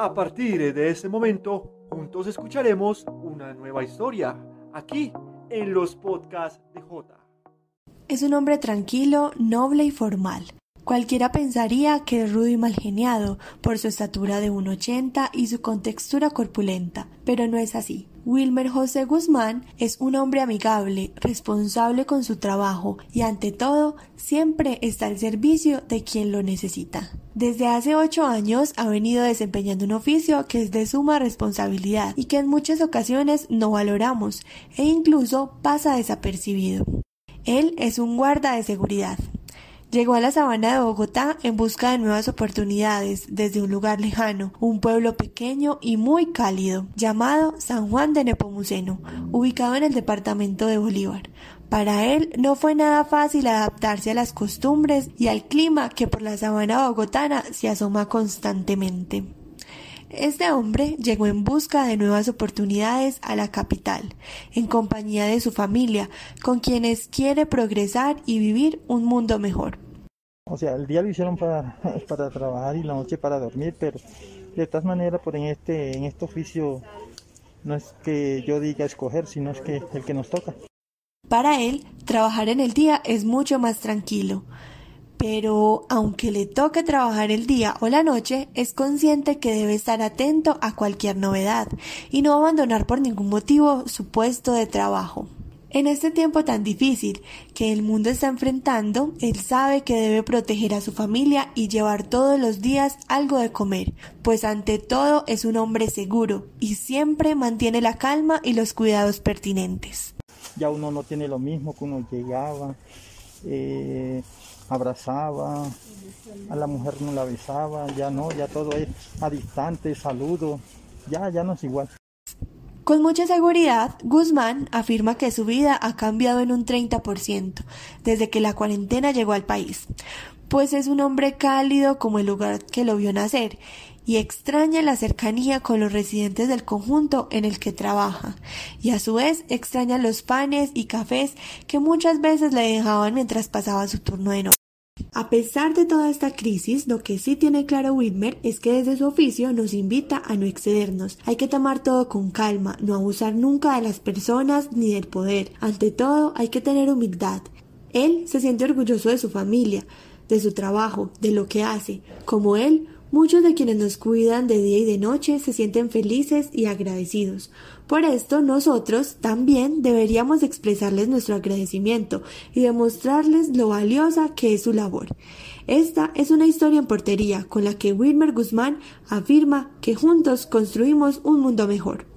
A partir de ese momento, juntos escucharemos una nueva historia, aquí en los podcasts de J. Es un hombre tranquilo, noble y formal. Cualquiera pensaría que es rudo y mal geniado por su estatura de 1,80 y su contextura corpulenta, pero no es así. Wilmer José Guzmán es un hombre amigable, responsable con su trabajo y ante todo siempre está al servicio de quien lo necesita. Desde hace ocho años ha venido desempeñando un oficio que es de suma responsabilidad y que en muchas ocasiones no valoramos e incluso pasa desapercibido. Él es un guarda de seguridad. Llegó a la sabana de Bogotá en busca de nuevas oportunidades desde un lugar lejano, un pueblo pequeño y muy cálido, llamado San Juan de Nepomuceno, ubicado en el departamento de Bolívar. Para él no fue nada fácil adaptarse a las costumbres y al clima que por la sabana bogotana se asoma constantemente. Este hombre llegó en busca de nuevas oportunidades a la capital, en compañía de su familia, con quienes quiere progresar y vivir un mundo mejor. O sea, el día lo hicieron para, para trabajar y la noche para dormir, pero de todas maneras, por en este, en este oficio no es que yo diga escoger, sino es que el que nos toca. Para él, trabajar en el día es mucho más tranquilo pero aunque le toque trabajar el día o la noche, es consciente que debe estar atento a cualquier novedad y no abandonar por ningún motivo su puesto de trabajo. En este tiempo tan difícil que el mundo está enfrentando, él sabe que debe proteger a su familia y llevar todos los días algo de comer, pues ante todo es un hombre seguro y siempre mantiene la calma y los cuidados pertinentes. Ya uno no tiene lo mismo que uno llegaba. Eh, abrazaba, a la mujer no la besaba, ya no, ya todo es a distante, saludo, ya, ya no es igual. Con mucha seguridad, Guzmán afirma que su vida ha cambiado en un 30% desde que la cuarentena llegó al país, pues es un hombre cálido como el lugar que lo vio nacer y extraña la cercanía con los residentes del conjunto en el que trabaja, y a su vez extraña los panes y cafés que muchas veces le dejaban mientras pasaba su turno de noche. A pesar de toda esta crisis, lo que sí tiene claro Whitmer es que desde su oficio nos invita a no excedernos. Hay que tomar todo con calma, no abusar nunca de las personas ni del poder. Ante todo, hay que tener humildad. Él se siente orgulloso de su familia, de su trabajo, de lo que hace. Como él, Muchos de quienes nos cuidan de día y de noche se sienten felices y agradecidos. Por esto nosotros también deberíamos expresarles nuestro agradecimiento y demostrarles lo valiosa que es su labor. Esta es una historia en portería con la que Wilmer Guzmán afirma que juntos construimos un mundo mejor.